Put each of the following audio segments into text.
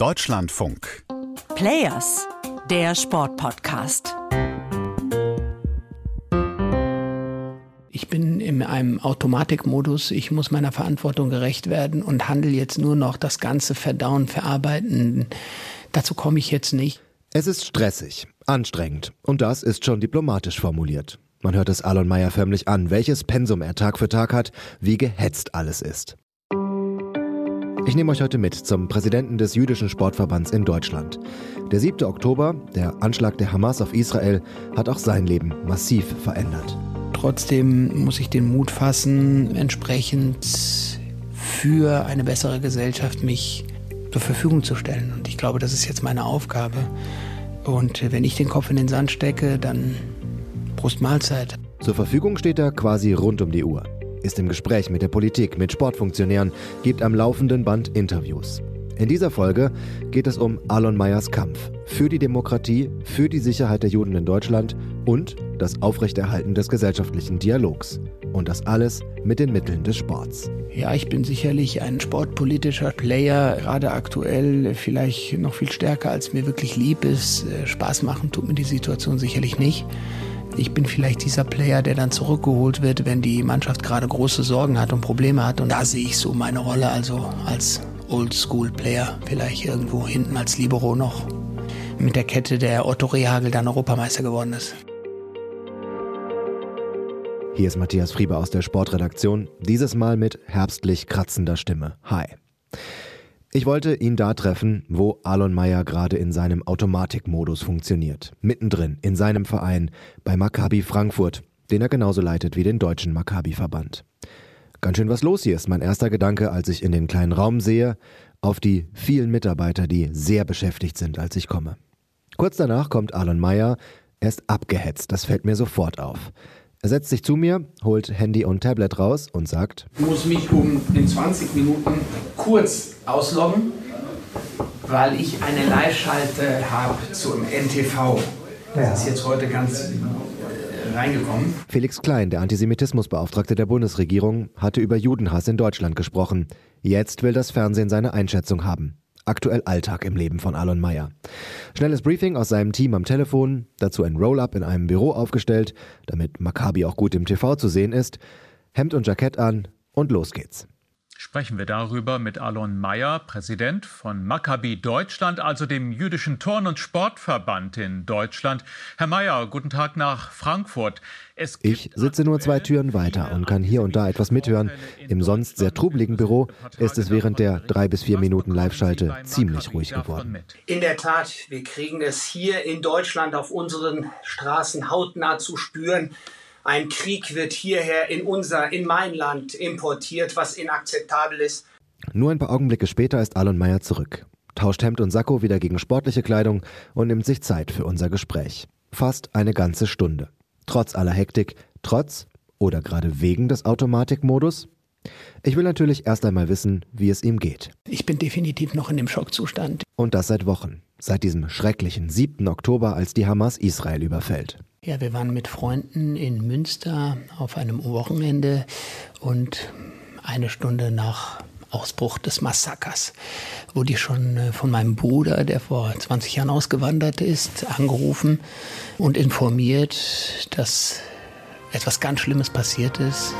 Deutschlandfunk. Players, der Sportpodcast. Ich bin in einem Automatikmodus. Ich muss meiner Verantwortung gerecht werden und handle jetzt nur noch das ganze Verdauen, Verarbeiten. Dazu komme ich jetzt nicht. Es ist stressig, anstrengend und das ist schon diplomatisch formuliert. Man hört es Alon Meyer förmlich an, welches Pensum er Tag für Tag hat, wie gehetzt alles ist. Ich nehme euch heute mit zum Präsidenten des jüdischen Sportverbands in Deutschland. Der 7. Oktober, der Anschlag der Hamas auf Israel, hat auch sein Leben massiv verändert. Trotzdem muss ich den Mut fassen, entsprechend für eine bessere Gesellschaft mich zur Verfügung zu stellen. Und ich glaube, das ist jetzt meine Aufgabe. Und wenn ich den Kopf in den Sand stecke, dann Prost Mahlzeit. Zur Verfügung steht er quasi rund um die Uhr ist im Gespräch mit der Politik, mit Sportfunktionären, gibt am laufenden Band Interviews. In dieser Folge geht es um Alon Meyers Kampf für die Demokratie, für die Sicherheit der Juden in Deutschland und das Aufrechterhalten des gesellschaftlichen Dialogs. Und das alles mit den Mitteln des Sports. Ja, ich bin sicherlich ein sportpolitischer Player, gerade aktuell vielleicht noch viel stärker, als mir wirklich lieb ist. Äh, Spaß machen tut mir die Situation sicherlich nicht. Ich bin vielleicht dieser Player, der dann zurückgeholt wird, wenn die Mannschaft gerade große Sorgen hat und Probleme hat. Und da sehe ich so meine Rolle, also als Oldschool-Player, vielleicht irgendwo hinten als Libero noch. Mit der Kette, der Otto Rehagel dann Europameister geworden ist. Hier ist Matthias Frieber aus der Sportredaktion, dieses Mal mit herbstlich kratzender Stimme. Hi. Ich wollte ihn da treffen, wo Alon Meyer gerade in seinem Automatikmodus funktioniert. Mittendrin, in seinem Verein, bei Maccabi Frankfurt, den er genauso leitet wie den deutschen Maccabi-Verband. Ganz schön was los hier ist mein erster Gedanke, als ich in den kleinen Raum sehe, auf die vielen Mitarbeiter, die sehr beschäftigt sind, als ich komme. Kurz danach kommt Alon Meyer. Er ist abgehetzt, das fällt mir sofort auf. Er setzt sich zu mir, holt Handy und Tablet raus und sagt: Ich muss mich um in 20 Minuten kurz ausloggen, weil ich eine Live-Schalte habe zum NTV. Das ja. ist jetzt heute ganz äh, reingekommen. Felix Klein, der Antisemitismusbeauftragte der Bundesregierung, hatte über Judenhass in Deutschland gesprochen. Jetzt will das Fernsehen seine Einschätzung haben. Aktuell Alltag im Leben von Alon Meyer. Schnelles Briefing aus seinem Team am Telefon, dazu ein Roll-up in einem Büro aufgestellt, damit Maccabi auch gut im TV zu sehen ist, Hemd und Jackett an und los geht's sprechen wir darüber mit Alon Mayer, Präsident von Maccabi Deutschland, also dem jüdischen Turn- und Sportverband in Deutschland. Herr Mayer, guten Tag nach Frankfurt. ich sitze nur zwei Türen weiter und kann hier und da etwas mithören. Im sonst sehr trubeligen Büro ist es während der drei bis vier Minuten Live-Schalte ziemlich ruhig geworden. In der Tat, wir kriegen es hier in Deutschland auf unseren Straßen hautnah zu spüren. Ein Krieg wird hierher in unser, in mein Land importiert, was inakzeptabel ist. Nur ein paar Augenblicke später ist Alon Meyer zurück, tauscht Hemd und Sakko wieder gegen sportliche Kleidung und nimmt sich Zeit für unser Gespräch. Fast eine ganze Stunde. Trotz aller Hektik, trotz oder gerade wegen des Automatikmodus? Ich will natürlich erst einmal wissen, wie es ihm geht. Ich bin definitiv noch in dem Schockzustand. Und das seit Wochen. Seit diesem schrecklichen 7. Oktober, als die Hamas Israel überfällt. Ja, wir waren mit Freunden in Münster auf einem Wochenende und eine Stunde nach Ausbruch des Massakers wurde ich schon äh, von meinem Bruder, der vor 20 Jahren ausgewandert ist, angerufen und informiert, dass etwas ganz Schlimmes passiert ist.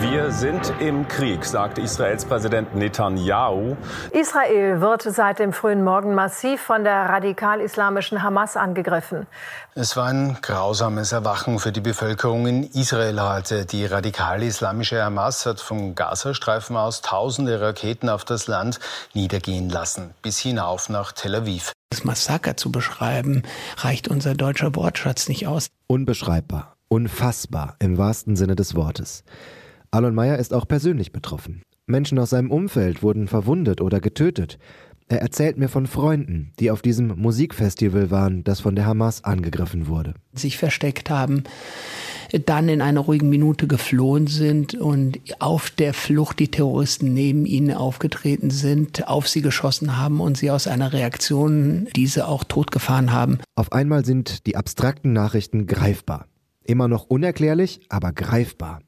Wir sind im Krieg, sagt Israels Präsident Netanyahu. Israel wird seit dem frühen Morgen massiv von der radikal-islamischen Hamas angegriffen. Es war ein grausames Erwachen für die Bevölkerung in Israel heute. Die radikal-islamische Hamas hat vom Gazastreifen aus tausende Raketen auf das Land niedergehen lassen, bis hinauf nach Tel Aviv. Das Massaker zu beschreiben, reicht unser deutscher Wortschatz nicht aus. Unbeschreibbar, unfassbar im wahrsten Sinne des Wortes. Alon Meyer ist auch persönlich betroffen. Menschen aus seinem Umfeld wurden verwundet oder getötet. Er erzählt mir von Freunden, die auf diesem Musikfestival waren, das von der Hamas angegriffen wurde. Sich versteckt haben, dann in einer ruhigen Minute geflohen sind und auf der Flucht die Terroristen neben ihnen aufgetreten sind, auf sie geschossen haben und sie aus einer Reaktion diese auch totgefahren haben. Auf einmal sind die abstrakten Nachrichten greifbar. Immer noch unerklärlich, aber greifbar.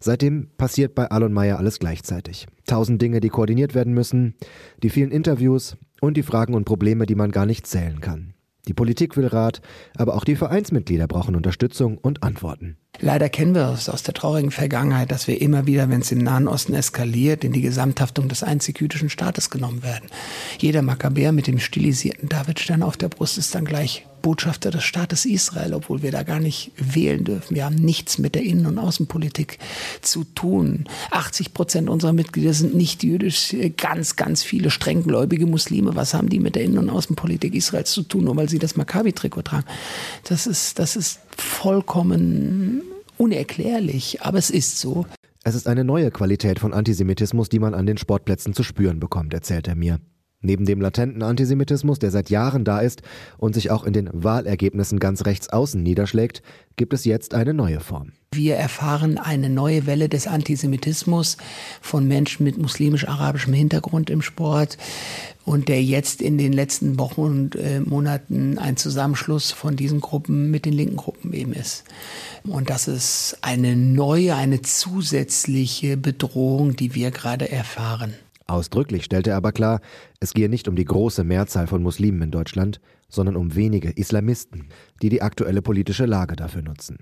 Seitdem passiert bei Alon Meyer alles gleichzeitig. Tausend Dinge, die koordiniert werden müssen, die vielen Interviews und die Fragen und Probleme, die man gar nicht zählen kann. Die Politik will Rat, aber auch die Vereinsmitglieder brauchen Unterstützung und Antworten. Leider kennen wir es aus der traurigen Vergangenheit, dass wir immer wieder, wenn es im Nahen Osten eskaliert, in die Gesamthaftung des einzig jüdischen Staates genommen werden. Jeder Makkabäer mit dem stilisierten Davidstern auf der Brust ist dann gleich Botschafter des Staates Israel, obwohl wir da gar nicht wählen dürfen. Wir haben nichts mit der Innen- und Außenpolitik zu tun. 80 Prozent unserer Mitglieder sind nicht jüdisch, ganz, ganz viele strenggläubige Muslime. Was haben die mit der Innen- und Außenpolitik Israels zu tun, nur weil sie das Maccabi-Trikot tragen? Das ist, das ist vollkommen unerklärlich, aber es ist so. Es ist eine neue Qualität von Antisemitismus, die man an den Sportplätzen zu spüren bekommt, erzählt er mir. Neben dem latenten Antisemitismus, der seit Jahren da ist und sich auch in den Wahlergebnissen ganz rechts außen niederschlägt, gibt es jetzt eine neue Form. Wir erfahren eine neue Welle des Antisemitismus von Menschen mit muslimisch-arabischem Hintergrund im Sport und der jetzt in den letzten Wochen und äh, Monaten ein Zusammenschluss von diesen Gruppen mit den linken Gruppen eben ist. Und das ist eine neue, eine zusätzliche Bedrohung, die wir gerade erfahren. Ausdrücklich stellte er aber klar, es gehe nicht um die große Mehrzahl von Muslimen in Deutschland, sondern um wenige Islamisten, die die aktuelle politische Lage dafür nutzen.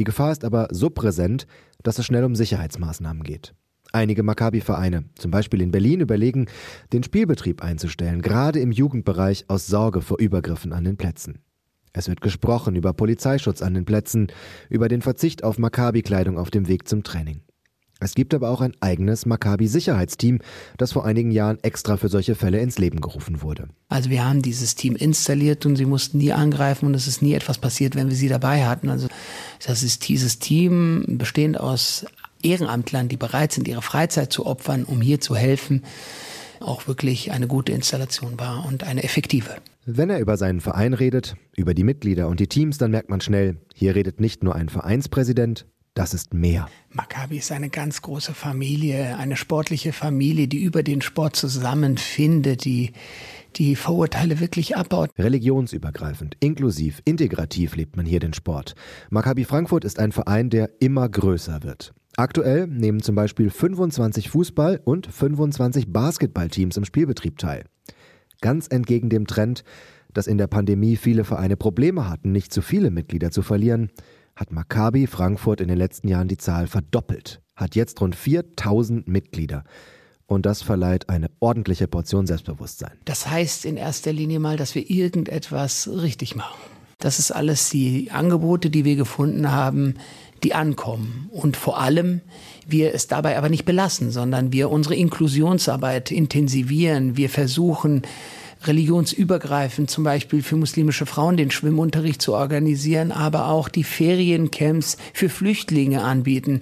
Die Gefahr ist aber so präsent, dass es schnell um Sicherheitsmaßnahmen geht. Einige Maccabi-Vereine, zum Beispiel in Berlin, überlegen, den Spielbetrieb einzustellen, gerade im Jugendbereich aus Sorge vor Übergriffen an den Plätzen. Es wird gesprochen über Polizeischutz an den Plätzen, über den Verzicht auf Maccabi-Kleidung auf dem Weg zum Training. Es gibt aber auch ein eigenes Maccabi-Sicherheitsteam, das vor einigen Jahren extra für solche Fälle ins Leben gerufen wurde. Also wir haben dieses Team installiert und sie mussten nie angreifen und es ist nie etwas passiert, wenn wir sie dabei hatten. Also das ist dieses Team bestehend aus Ehrenamtlern, die bereit sind, ihre Freizeit zu opfern, um hier zu helfen, auch wirklich eine gute Installation war und eine effektive. Wenn er über seinen Verein redet, über die Mitglieder und die Teams, dann merkt man schnell, hier redet nicht nur ein Vereinspräsident, das ist mehr. Maccabi ist eine ganz große Familie, eine sportliche Familie, die über den Sport zusammenfindet, die die Vorurteile wirklich abbaut. Religionsübergreifend, inklusiv, integrativ lebt man hier den Sport. Maccabi Frankfurt ist ein Verein, der immer größer wird. Aktuell nehmen zum Beispiel 25 Fußball- und 25 Basketballteams im Spielbetrieb teil. Ganz entgegen dem Trend, dass in der Pandemie viele Vereine Probleme hatten, nicht zu viele Mitglieder zu verlieren, hat Maccabi Frankfurt in den letzten Jahren die Zahl verdoppelt, hat jetzt rund 4000 Mitglieder. Und das verleiht eine ordentliche Portion Selbstbewusstsein. Das heißt in erster Linie mal, dass wir irgendetwas richtig machen. Das ist alles die Angebote, die wir gefunden haben, die ankommen. Und vor allem wir es dabei aber nicht belassen, sondern wir unsere Inklusionsarbeit intensivieren. Wir versuchen, religionsübergreifend zum Beispiel für muslimische Frauen den Schwimmunterricht zu organisieren, aber auch die Feriencamps für Flüchtlinge anbieten.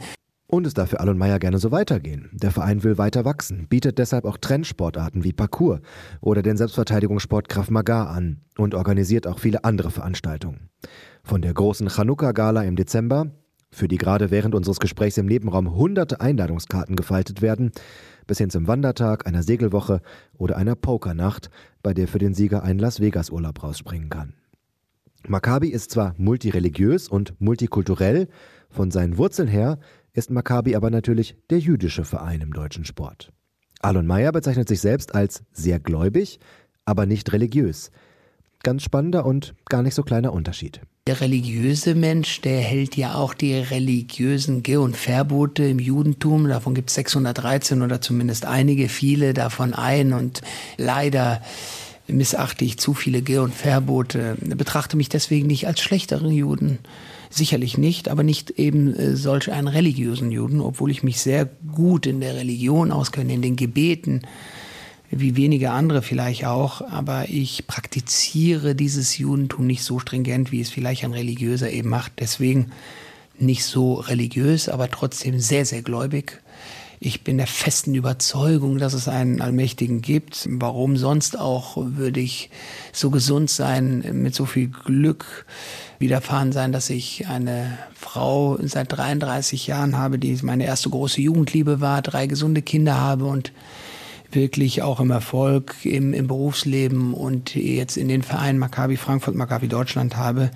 Und es darf für Alon Meyer gerne so weitergehen. Der Verein will weiter wachsen, bietet deshalb auch Trendsportarten wie Parkour oder den Selbstverteidigungssport Krav Maga an und organisiert auch viele andere Veranstaltungen. Von der großen Chanukka-Gala im Dezember, für die gerade während unseres Gesprächs im Nebenraum hunderte Einladungskarten gefaltet werden, bis hin zum Wandertag, einer Segelwoche oder einer Pokernacht, bei der für den Sieger ein Las Vegas-Urlaub rausspringen kann. Maccabi ist zwar multireligiös und multikulturell, von seinen Wurzeln her ist Maccabi aber natürlich der jüdische Verein im deutschen Sport. Alon Meyer bezeichnet sich selbst als sehr gläubig, aber nicht religiös. Ganz spannender und gar nicht so kleiner Unterschied. Der religiöse Mensch, der hält ja auch die religiösen Ge- und Verbote im Judentum, davon gibt es 613 oder zumindest einige, viele davon ein und leider missachte ich zu viele Ge- und Verbote, betrachte mich deswegen nicht als schlechteren Juden. Sicherlich nicht, aber nicht eben äh, solch einen religiösen Juden, obwohl ich mich sehr gut in der Religion auskenne, in den Gebeten, wie wenige andere vielleicht auch, aber ich praktiziere dieses Judentum nicht so stringent, wie es vielleicht ein Religiöser eben macht. Deswegen nicht so religiös, aber trotzdem sehr, sehr gläubig. Ich bin der festen Überzeugung, dass es einen Allmächtigen gibt. Warum sonst auch würde ich so gesund sein, mit so viel Glück widerfahren sein, dass ich eine Frau seit 33 Jahren habe, die meine erste große Jugendliebe war, drei gesunde Kinder habe und wirklich auch im Erfolg im, im Berufsleben und jetzt in den Vereinen Maccabi Frankfurt, Maccabi Deutschland habe.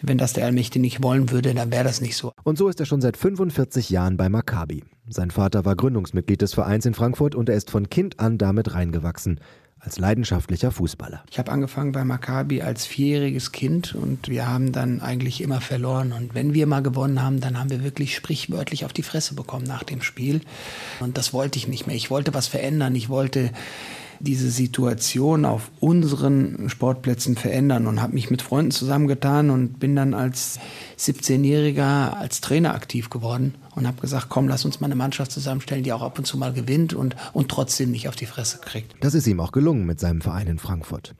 Wenn das der Allmächtige nicht wollen würde, dann wäre das nicht so. Und so ist er schon seit 45 Jahren bei Maccabi. Sein Vater war Gründungsmitglied des Vereins in Frankfurt und er ist von Kind an damit reingewachsen als leidenschaftlicher Fußballer. Ich habe angefangen bei Maccabi als vierjähriges Kind und wir haben dann eigentlich immer verloren. Und wenn wir mal gewonnen haben, dann haben wir wirklich sprichwörtlich auf die Fresse bekommen nach dem Spiel. Und das wollte ich nicht mehr. Ich wollte was verändern. Ich wollte diese Situation auf unseren Sportplätzen verändern und habe mich mit Freunden zusammengetan und bin dann als 17-Jähriger als Trainer aktiv geworden und habe gesagt, komm, lass uns mal eine Mannschaft zusammenstellen, die auch ab und zu mal gewinnt und, und trotzdem nicht auf die Fresse kriegt. Das ist ihm auch gelungen mit seinem Verein in Frankfurt.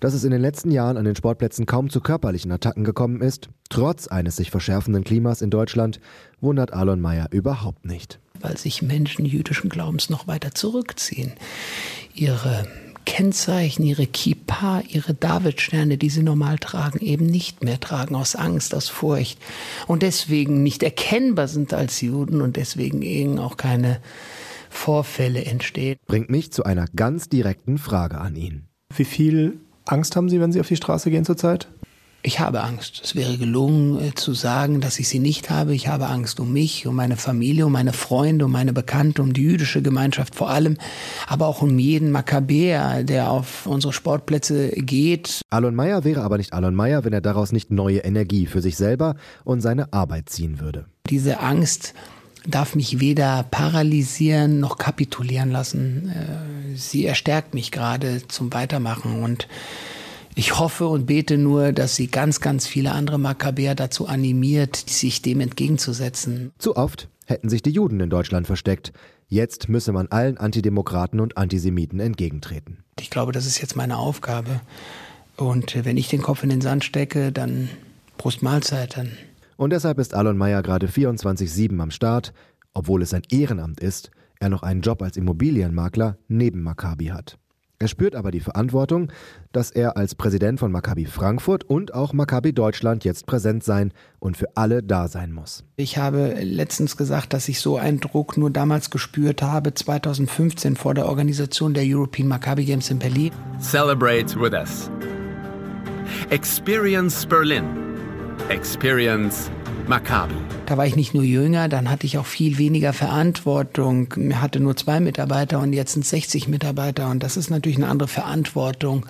Dass es in den letzten Jahren an den Sportplätzen kaum zu körperlichen Attacken gekommen ist, trotz eines sich verschärfenden Klimas in Deutschland, wundert Alon Mayer überhaupt nicht. Weil sich Menschen jüdischen Glaubens noch weiter zurückziehen ihre Kennzeichen, ihre Kippa, ihre Davidsterne, die sie normal tragen, eben nicht mehr tragen, aus Angst, aus Furcht und deswegen nicht erkennbar sind als Juden und deswegen eben auch keine Vorfälle entstehen. Bringt mich zu einer ganz direkten Frage an ihn. Wie viel Angst haben Sie, wenn Sie auf die Straße gehen zurzeit? Ich habe Angst. Es wäre gelungen äh, zu sagen, dass ich sie nicht habe. Ich habe Angst um mich, um meine Familie, um meine Freunde, um meine Bekannte, um die jüdische Gemeinschaft vor allem, aber auch um jeden Makkabäer, der auf unsere Sportplätze geht. Alon Meyer wäre aber nicht Alon Meyer, wenn er daraus nicht neue Energie für sich selber und seine Arbeit ziehen würde. Diese Angst darf mich weder paralysieren noch kapitulieren lassen. Äh, sie erstärkt mich gerade zum Weitermachen und ich hoffe und bete nur, dass sie ganz, ganz viele andere Makkabäer dazu animiert, sich dem entgegenzusetzen. Zu oft hätten sich die Juden in Deutschland versteckt. Jetzt müsse man allen Antidemokraten und Antisemiten entgegentreten. Ich glaube, das ist jetzt meine Aufgabe. Und wenn ich den Kopf in den Sand stecke, dann Prost Mahlzeit. Dann. Und deshalb ist Alon Meyer gerade 24-7 am Start, obwohl es sein Ehrenamt ist, er noch einen Job als Immobilienmakler neben Maccabi hat. Er spürt aber die Verantwortung, dass er als Präsident von Maccabi Frankfurt und auch Maccabi Deutschland jetzt präsent sein und für alle da sein muss. Ich habe letztens gesagt, dass ich so einen Druck nur damals gespürt habe, 2015 vor der Organisation der European Maccabi Games in Berlin. Celebrate with us. Experience Berlin. Experience Maccabi. Da war ich nicht nur jünger, dann hatte ich auch viel weniger Verantwortung. Ich hatte nur zwei Mitarbeiter und jetzt sind 60 Mitarbeiter. Und das ist natürlich eine andere Verantwortung,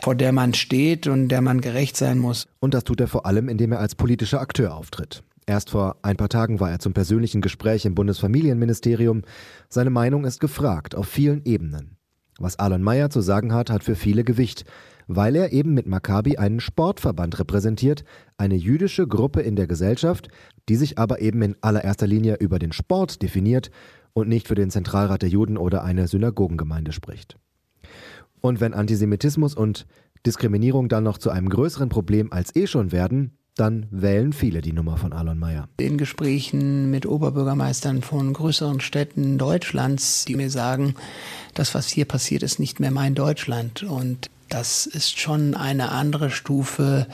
vor der man steht und der man gerecht sein muss. Und das tut er vor allem, indem er als politischer Akteur auftritt. Erst vor ein paar Tagen war er zum persönlichen Gespräch im Bundesfamilienministerium. Seine Meinung ist gefragt auf vielen Ebenen. Was Alon Mayer zu sagen hat, hat für viele Gewicht weil er eben mit Maccabi einen Sportverband repräsentiert, eine jüdische Gruppe in der Gesellschaft, die sich aber eben in allererster Linie über den Sport definiert und nicht für den Zentralrat der Juden oder eine Synagogengemeinde spricht. Und wenn Antisemitismus und Diskriminierung dann noch zu einem größeren Problem als eh schon werden, dann wählen viele die Nummer von Alon Mayer. In Gesprächen mit Oberbürgermeistern von größeren Städten Deutschlands, die mir sagen, das, was hier passiert, ist nicht mehr mein Deutschland. Und das ist schon eine andere Stufe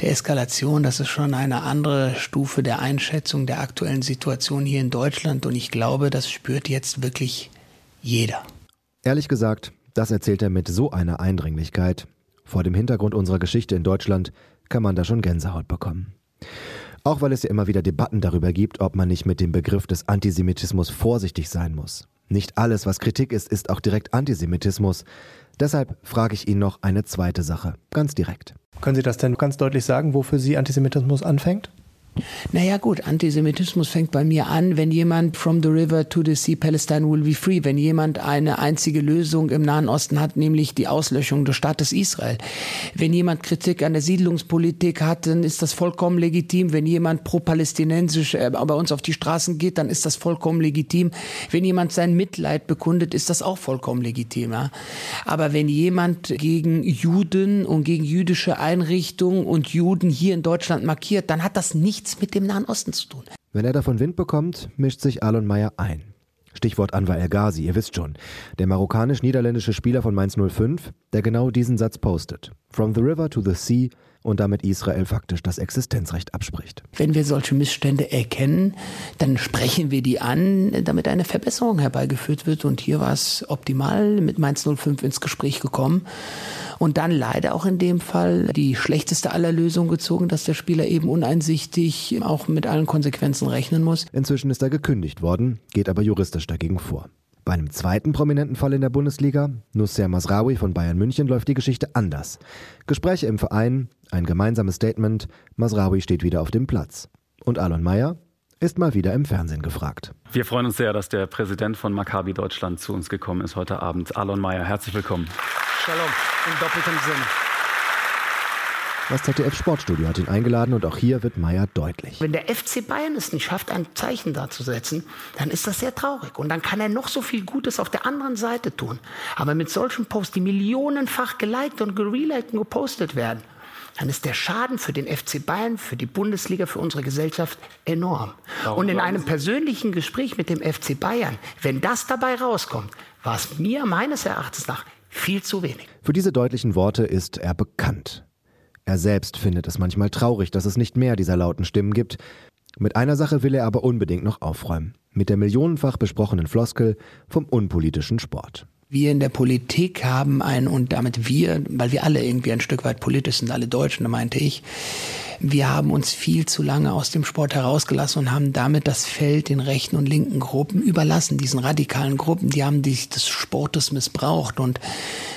der Eskalation, das ist schon eine andere Stufe der Einschätzung der aktuellen Situation hier in Deutschland und ich glaube, das spürt jetzt wirklich jeder. Ehrlich gesagt, das erzählt er mit so einer Eindringlichkeit. Vor dem Hintergrund unserer Geschichte in Deutschland kann man da schon Gänsehaut bekommen. Auch weil es ja immer wieder Debatten darüber gibt, ob man nicht mit dem Begriff des Antisemitismus vorsichtig sein muss. Nicht alles, was Kritik ist, ist auch direkt Antisemitismus. Deshalb frage ich ihn noch eine zweite Sache, ganz direkt. Können Sie das denn ganz deutlich sagen, wofür Sie Antisemitismus anfängt? Naja gut, Antisemitismus fängt bei mir an, wenn jemand from the river to the sea, Palestine will be free, wenn jemand eine einzige Lösung im Nahen Osten hat, nämlich die Auslöschung des Staates Israel. Wenn jemand Kritik an der Siedlungspolitik hat, dann ist das vollkommen legitim. Wenn jemand pro-palästinensisch äh, bei uns auf die Straßen geht, dann ist das vollkommen legitim. Wenn jemand sein Mitleid bekundet, ist das auch vollkommen legitim. Ja? Aber wenn jemand gegen Juden und gegen jüdische Einrichtungen und Juden hier in Deutschland markiert, dann hat das nichts nichts mit dem Nahen Osten zu tun. Wenn er davon Wind bekommt, mischt sich Alon Meyer ein. Stichwort Anwar El Ghazi, ihr wisst schon. Der marokkanisch-niederländische Spieler von Mainz 05, der genau diesen Satz postet. From the river to the sea und damit Israel faktisch das Existenzrecht abspricht. Wenn wir solche Missstände erkennen, dann sprechen wir die an, damit eine Verbesserung herbeigeführt wird. Und hier war es optimal mit Mainz 05 ins Gespräch gekommen. Und dann leider auch in dem Fall die schlechteste aller Lösungen gezogen, dass der Spieler eben uneinsichtig auch mit allen Konsequenzen rechnen muss. Inzwischen ist er gekündigt worden, geht aber juristisch dagegen vor. Bei einem zweiten prominenten Fall in der Bundesliga, Nusser Masraoui von Bayern München, läuft die Geschichte anders. Gespräche im Verein, ein gemeinsames Statement, Masraoui steht wieder auf dem Platz. Und Alon Mayer ist mal wieder im Fernsehen gefragt. Wir freuen uns sehr, dass der Präsident von Maccabi Deutschland zu uns gekommen ist heute Abend. Alon Mayer, herzlich willkommen. Shalom, im doppelten Sinne. Das ZDF Sportstudio hat ihn eingeladen und auch hier wird Meier deutlich. Wenn der FC Bayern es nicht schafft, ein Zeichen dazusetzen, dann ist das sehr traurig. Und dann kann er noch so viel Gutes auf der anderen Seite tun. Aber mit solchen Posts, die millionenfach geliked und gereliked und gepostet werden, dann ist der Schaden für den FC Bayern, für die Bundesliga, für unsere Gesellschaft enorm. Warum und in einem persönlichen Gespräch mit dem FC Bayern, wenn das dabei rauskommt, war es mir meines Erachtens nach viel zu wenig. Für diese deutlichen Worte ist er bekannt. Er selbst findet es manchmal traurig, dass es nicht mehr dieser lauten Stimmen gibt. Mit einer Sache will er aber unbedingt noch aufräumen. Mit der millionenfach besprochenen Floskel vom unpolitischen Sport. Wir in der Politik haben ein, und damit wir, weil wir alle irgendwie ein Stück weit politisch sind, alle Deutschen, da meinte ich, wir haben uns viel zu lange aus dem Sport herausgelassen und haben damit das Feld den rechten und linken Gruppen überlassen, diesen radikalen Gruppen, die haben sich des Sportes missbraucht und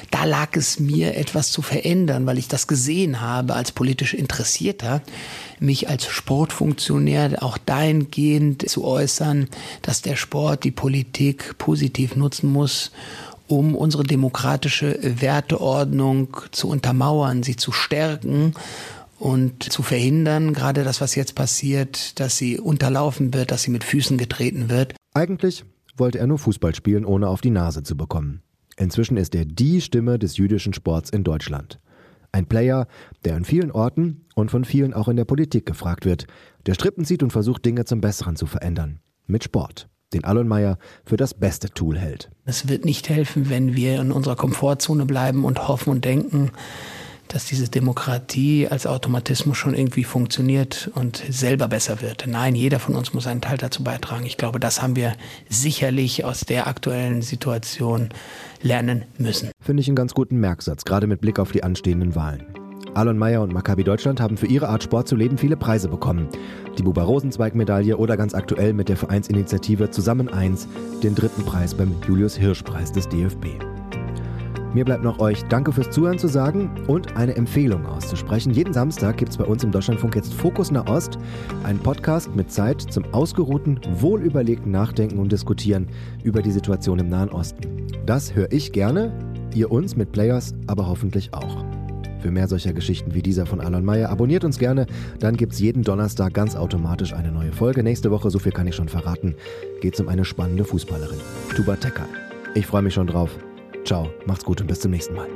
da lag es mir etwas zu verändern, weil ich das gesehen habe als politisch Interessierter, mich als Sportfunktionär auch dahingehend zu äußern, dass der Sport die Politik positiv nutzen muss, um unsere demokratische Werteordnung zu untermauern, sie zu stärken und zu verhindern, gerade das, was jetzt passiert, dass sie unterlaufen wird, dass sie mit Füßen getreten wird. Eigentlich wollte er nur Fußball spielen, ohne auf die Nase zu bekommen. Inzwischen ist er die Stimme des jüdischen Sports in Deutschland. Ein Player, der an vielen Orten und von vielen auch in der Politik gefragt wird, der Strippen zieht und versucht, Dinge zum Besseren zu verändern. Mit Sport, den Alon Meyer für das beste Tool hält. Es wird nicht helfen, wenn wir in unserer Komfortzone bleiben und hoffen und denken, dass diese Demokratie als Automatismus schon irgendwie funktioniert und selber besser wird. Nein, jeder von uns muss einen Teil dazu beitragen. Ich glaube, das haben wir sicherlich aus der aktuellen Situation lernen müssen. Finde ich einen ganz guten Merksatz, gerade mit Blick auf die anstehenden Wahlen. Alon Meyer und Maccabi Deutschland haben für ihre Art Sport zu leben viele Preise bekommen. Die Buba Rosenzweig-Medaille oder ganz aktuell mit der Vereinsinitiative Zusammen eins den dritten Preis beim Julius Hirsch Preis des DFB. Mir bleibt noch euch Danke fürs Zuhören zu sagen und eine Empfehlung auszusprechen. Jeden Samstag gibt es bei uns im Deutschlandfunk jetzt Fokus Nahost, ein Podcast mit Zeit zum ausgeruhten, wohlüberlegten Nachdenken und Diskutieren über die Situation im Nahen Osten. Das höre ich gerne, ihr uns mit Players aber hoffentlich auch. Für mehr solcher Geschichten wie dieser von Alon Meyer abonniert uns gerne, dann gibt es jeden Donnerstag ganz automatisch eine neue Folge. Nächste Woche, so viel kann ich schon verraten, geht es um eine spannende Fußballerin, Tuba Tecker. Ich freue mich schon drauf. Ciao, macht's gut und bis zum nächsten Mal.